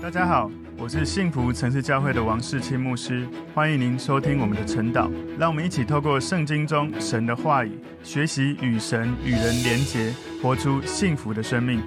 大家好，我是幸福城市教会的王世清牧师，欢迎您收听我们的晨祷。让我们一起透过圣经中神的话语，学习与神与人连结，活出幸福的生命。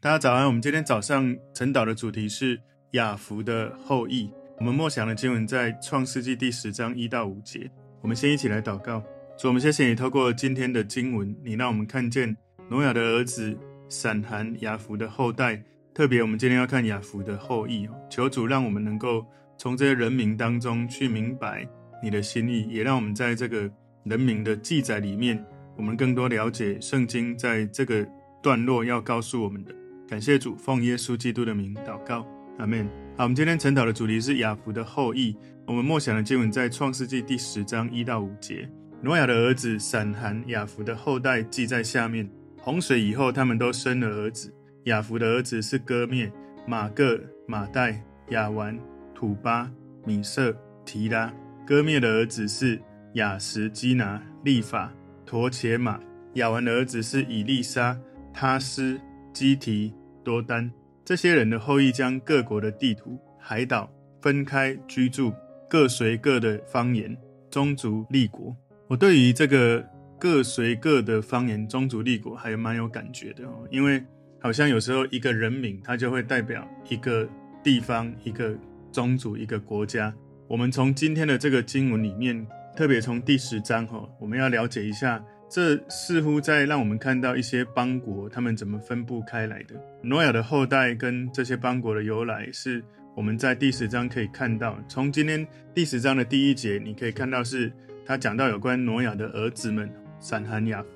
大家早安，我们今天早上晨祷的主题是雅弗的后裔。我们默想的经文在创世纪第十章一到五节。我们先一起来祷告，主，我们谢谢你透过今天的经文，你让我们看见挪亚的儿子闪、含、雅弗的后代。特别，我们今天要看雅弗的后裔哦。求主让我们能够从这些人名当中去明白你的心意，也让我们在这个人名的记载里面，我们更多了解圣经在这个段落要告诉我们的。感谢主，奉耶稣基督的名祷告，阿门。好，我们今天晨祷的主题是雅弗的后裔。我们默想的经文在创世纪第十章一到五节。挪亚的儿子闪、含、雅弗的后代记在下面。洪水以后，他们都生了儿子。雅弗的儿子是哥灭、马各、马代、亚完、土巴、米色、提拉。哥灭的儿子是亚什基拿、利法、陀且马。亚完的儿子是以利沙、他施、基提、多丹。这些人的后裔将各国的地图、海岛分开居住，各随各的方言、宗族、立国。我对于这个各随各的方言、宗族、立国还蛮有感觉的哦，因为。好像有时候一个人名，它就会代表一个地方、一个宗族、一个国家。我们从今天的这个经文里面，特别从第十章哈，我们要了解一下，这似乎在让我们看到一些邦国他们怎么分布开来的。挪亚的后代跟这些邦国的由来，是我们在第十章可以看到。从今天第十章的第一节，你可以看到是他讲到有关挪亚的儿子们，闪、含、雅弗。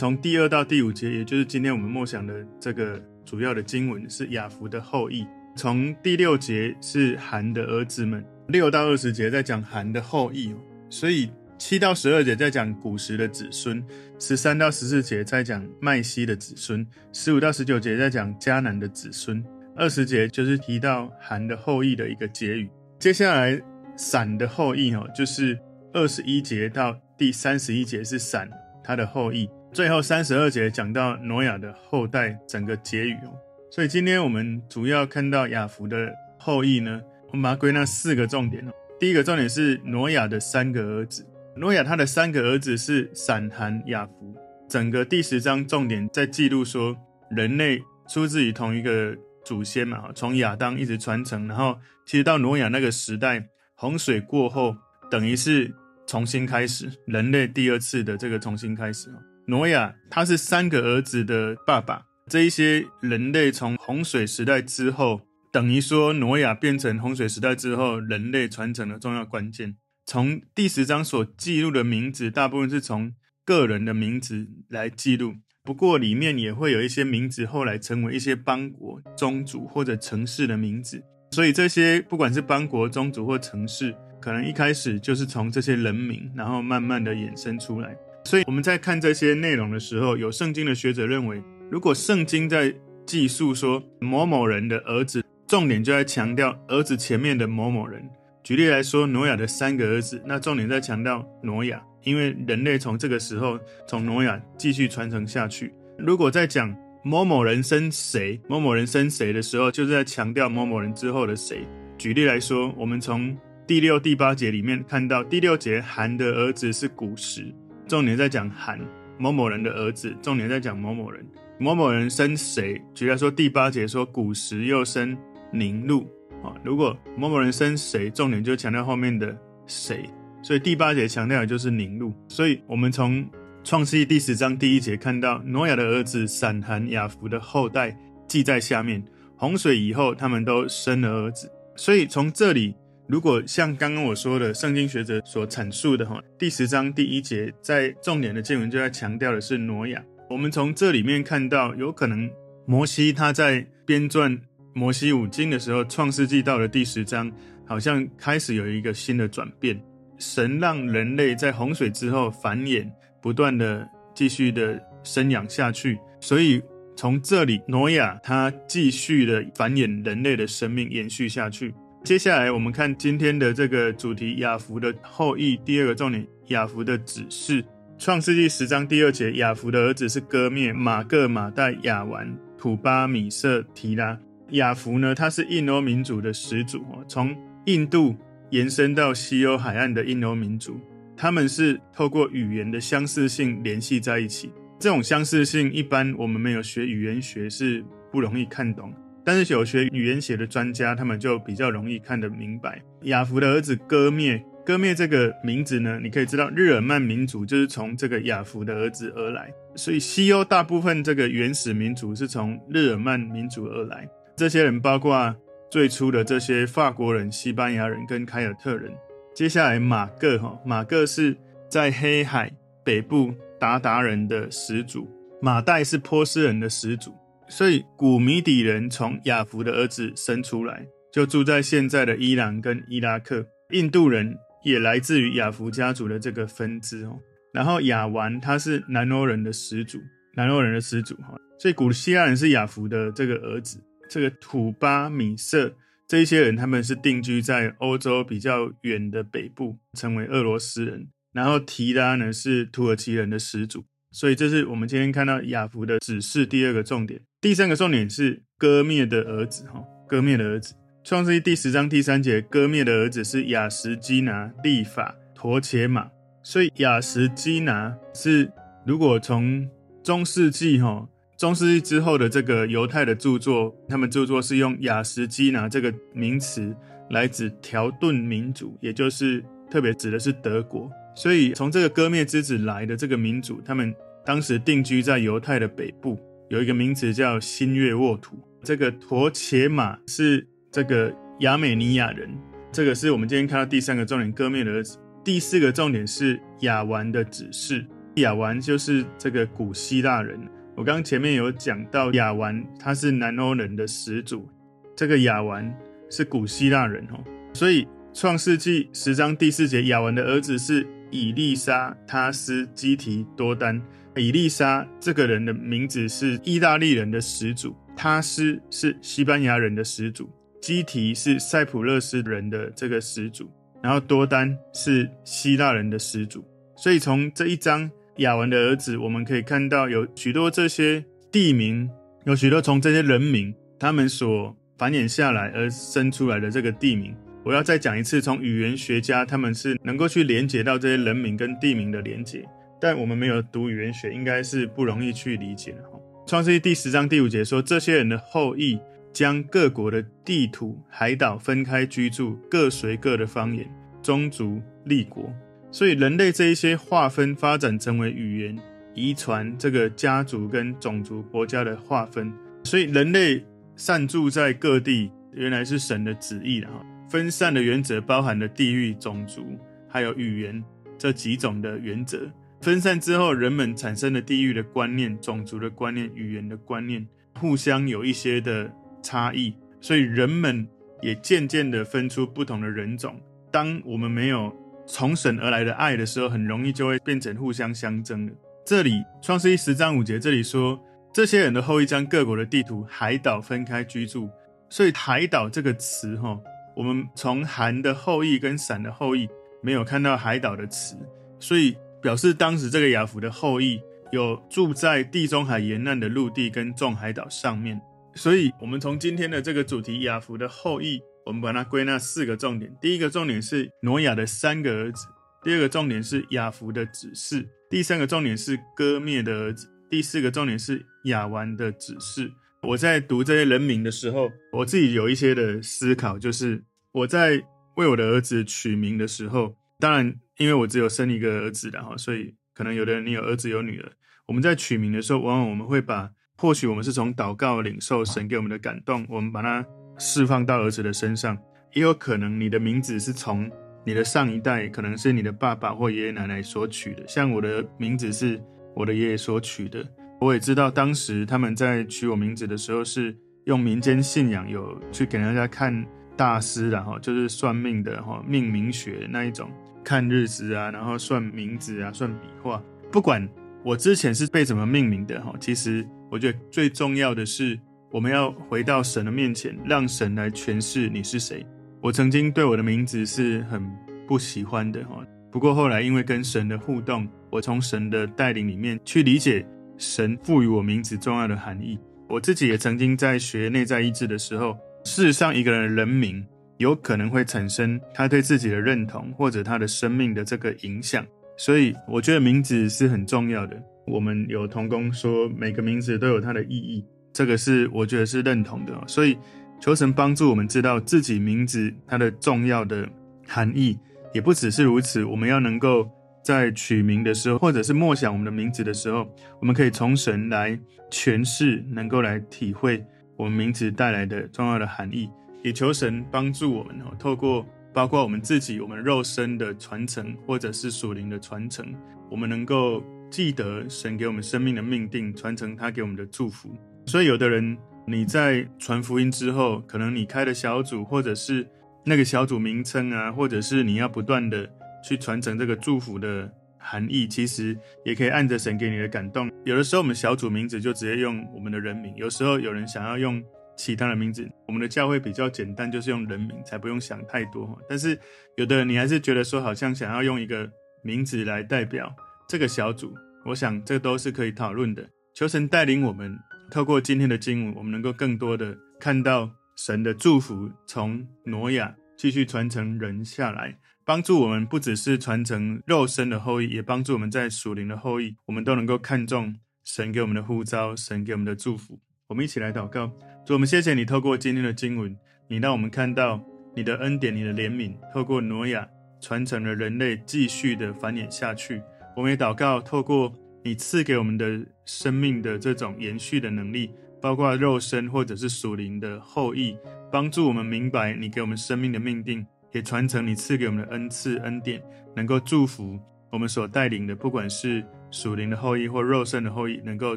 从第二到第五节，也就是今天我们默想的这个主要的经文，是雅弗的后裔。从第六节是含的儿子们，六到二十节在讲含的后裔，所以七到十二节在讲古时的子孙，十三到十四节在讲麦西的子孙，十五到十九节在讲迦南的子孙，二十节就是提到含的后裔的一个结语。接下来闪的后裔哦，就是二十一节到第三十一节是闪他的后裔。最后三十二节讲到挪亚的后代整个结语哦，所以今天我们主要看到雅弗的后裔呢，我们把它归纳四个重点哦。第一个重点是挪亚的三个儿子，挪亚他的三个儿子是闪、含、雅弗。整个第十章重点在记录说，人类出自于同一个祖先嘛，从亚当一直传承，然后其实到挪亚那个时代，洪水过后，等于是重新开始，人类第二次的这个重新开始哦。挪亚他是三个儿子的爸爸，这一些人类从洪水时代之后，等于说挪亚变成洪水时代之后人类传承的重要关键。从第十章所记录的名字，大部分是从个人的名字来记录，不过里面也会有一些名字后来成为一些邦国、宗族或者城市的名字。所以这些不管是邦国、宗族或城市，可能一开始就是从这些人名，然后慢慢的衍生出来。所以我们在看这些内容的时候，有圣经的学者认为，如果圣经在记述说某某人的儿子，重点就在强调儿子前面的某某人。举例来说，挪亚的三个儿子，那重点在强调挪亚，因为人类从这个时候从挪亚继续传承下去。如果在讲某某人生谁，某某人生谁的时候，就是在强调某某人之后的谁。举例来说，我们从第六、第八节里面看到，第六节含的儿子是古实。重点在讲韩某某人的儿子，重点在讲某某人，某某人生谁？举例说，第八节说古时又生宁禄啊。如果某某人生谁，重点就强调后面的谁，所以第八节强调的就是宁禄。所以我们从创世记第十章第一节看到挪亚的儿子闪、含、雅弗的后代记在下面，洪水以后他们都生了儿子，所以从这里。如果像刚刚我说的，圣经学者所阐述的哈，第十章第一节，在重点的经文就在强调的是挪亚。我们从这里面看到，有可能摩西他在编撰摩西五经的时候，创世纪到了第十章，好像开始有一个新的转变。神让人类在洪水之后繁衍，不断的继续的生养下去，所以从这里，挪亚他继续的繁衍人类的生命，延续下去。接下来我们看今天的这个主题：雅弗的后裔。第二个重点，雅弗的子嗣。创世纪十章第二节，雅弗的儿子是歌篾、玛各、玛代、亚完、土巴、米色、提拉。雅弗呢，他是印欧民族的始祖，从印度延伸到西欧海岸的印欧民族，他们是透过语言的相似性联系在一起。这种相似性，一般我们没有学语言学是不容易看懂，但是有学语言学的专家，他们就比较容易看得明白。雅弗的儿子歌灭，歌灭这个名字呢，你可以知道日耳曼民族就是从这个雅弗的儿子而来，所以西欧大部分这个原始民族是从日耳曼民族而来。这些人包括最初的这些法国人、西班牙人跟凯尔特人。接下来马各哈，马各是在黑海北部达达人的始祖，马代是波斯人的始祖。所以古米底人从亚弗的儿子生出来，就住在现在的伊朗跟伊拉克。印度人也来自于亚弗家族的这个分支哦。然后亚完他是南欧人的始祖，南欧人的始祖哈。所以古希腊人是亚弗的这个儿子。这个土巴米色这一些人，他们是定居在欧洲比较远的北部，成为俄罗斯人。然后提拉呢是土耳其人的始祖，所以这是我们今天看到雅弗的指示第二个重点。第三个重点是歌灭的儿子，哈，歌灭的儿子。创世纪第十章第三节，歌灭的儿子是亚什基拿、利法、陀伽玛。所以亚什基拿是如果从中世纪，哈。中世纪之后的这个犹太的著作，他们著作是用亚什基拿这个名词来指条顿民族，也就是特别指的是德国。所以从这个割灭之子来的这个民族，他们当时定居在犹太的北部，有一个名词叫新月沃土。这个陀伽玛是这个亚美尼亚人，这个是我们今天看到第三个重点，割灭的儿子。第四个重点是亚完的指示，亚完就是这个古希腊人。我刚前面有讲到亚完，他是南欧人的始祖。这个亚完是古希腊人哦，所以创世纪十章第四节，亚完的儿子是以利沙、他斯、基提、多丹。以利沙这个人的名字是意大利人的始祖，他斯是西班牙人的始祖，基提是塞浦路斯人的这个始祖，然后多丹是希腊人的始祖。所以从这一章。亚文的儿子，我们可以看到有许多这些地名，有许多从这些人名他们所繁衍下来而生出来的这个地名。我要再讲一次，从语言学家他们是能够去连接到这些人名跟地名的连接，但我们没有读语言学，应该是不容易去理解的。创世纪第十章第五节说，这些人的后裔将各国的地图、海岛分开居住，各随各的方言、宗族、立国。所以人类这一些划分发展成为语言、遗传这个家族跟种族国家的划分，所以人类散住在各地，原来是神的旨意了哈。分散的原则包含了地域、种族还有语言这几种的原则。分散之后，人们产生了地域的观念、种族的观念、语言的观念，互相有一些的差异，所以人们也渐渐的分出不同的人种。当我们没有从神而来的爱的时候，很容易就会变成互相相争的。这里创世记十章五节，这里说这些人的后裔将各国的地图、海岛分开居住。所以“海岛”这个词，哈，我们从含的后裔跟闪的后裔没有看到“海岛”的词，所以表示当时这个亚弗的后裔有住在地中海沿岸的陆地跟众海岛上面。所以，我们从今天的这个主题亚弗的后裔。我们把它归纳四个重点：第一个重点是挪亚的三个儿子；第二个重点是亚弗的指示；第三个重点是歌灭的儿子；第四个重点是亚完的指示。我在读这些人名的时候，我自己有一些的思考，就是我在为我的儿子取名的时候，当然因为我只有生一个儿子的哈，所以可能有的人你有儿子有女儿，我们在取名的时候，往往我们会把或许我们是从祷告领受神给我们的感动，我们把它。释放到儿子的身上，也有可能你的名字是从你的上一代，可能是你的爸爸或爷爷奶奶所取的。像我的名字是我的爷爷所取的。我也知道当时他们在取我名字的时候，是用民间信仰有去给人家看大师，然后就是算命的哈，命名学那一种，看日子啊，然后算名字啊，算笔画。不管我之前是被怎么命名的哈，其实我觉得最重要的是。我们要回到神的面前，让神来诠释你是谁。我曾经对我的名字是很不喜欢的哈，不过后来因为跟神的互动，我从神的带领里面去理解神赋予我名字重要的含义。我自己也曾经在学内在医治的时候，事实上，一个人的人名有可能会产生他对自己的认同，或者他的生命的这个影响。所以，我觉得名字是很重要的。我们有同工说，每个名字都有它的意义，这个是我觉得是认同的。所以，求神帮助我们知道自己名字它的重要的含义，也不只是如此。我们要能够在取名的时候，或者是默想我们的名字的时候，我们可以从神来诠释，能够来体会我们名字带来的重要的含义。也求神帮助我们哦，透过包括我们自己、我们肉身的传承，或者是属灵的传承，我们能够。记得神给我们生命的命定，传承他给我们的祝福。所以，有的人你在传福音之后，可能你开的小组，或者是那个小组名称啊，或者是你要不断的去传承这个祝福的含义，其实也可以按着神给你的感动。有的时候，我们小组名字就直接用我们的人名；有时候有人想要用其他的名字，我们的教会比较简单，就是用人名，才不用想太多。但是，有的你还是觉得说，好像想要用一个名字来代表。这个小组，我想这都是可以讨论的。求神带领我们，透过今天的经文，我们能够更多的看到神的祝福从挪亚继续传承人下来，帮助我们不只是传承肉身的后裔，也帮助我们在属灵的后裔，我们都能够看重神给我们的呼召，神给我们的祝福。我们一起来祷告，主，我们谢谢你透过今天的经文，你让我们看到你的恩典，你的怜悯，透过挪亚传承了人类继续的繁衍下去。我们也祷告，透过你赐给我们的生命的这种延续的能力，包括肉身或者是属灵的后裔，帮助我们明白你给我们生命的命定，也传承你赐给我们的恩赐恩典，能够祝福我们所带领的，不管是属灵的后裔或肉身的后裔，能够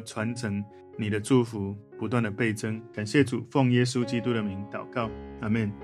传承你的祝福，不断的倍增。感谢主，奉耶稣基督的名祷告，阿门。